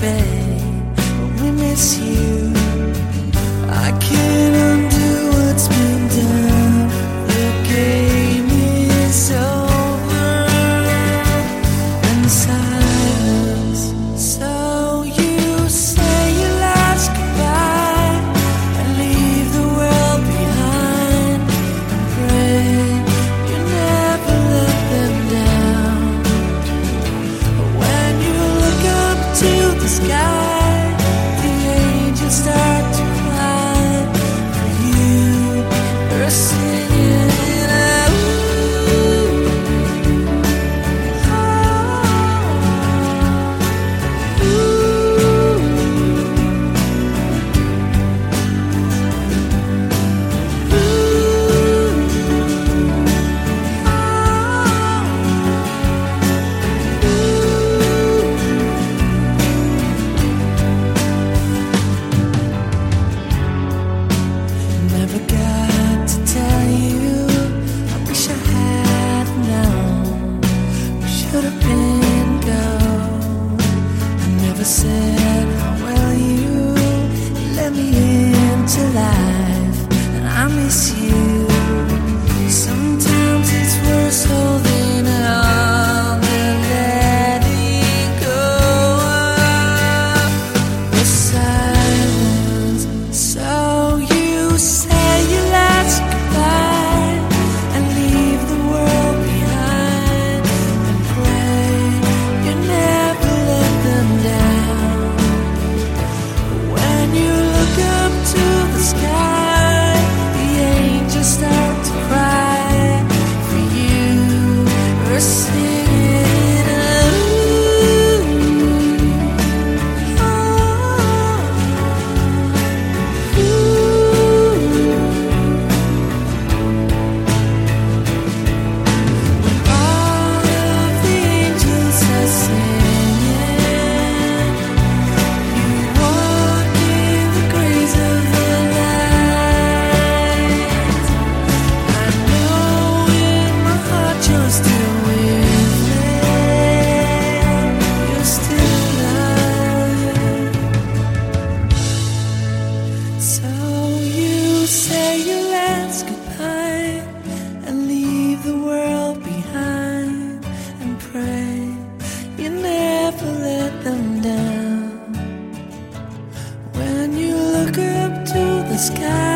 lost você. sky.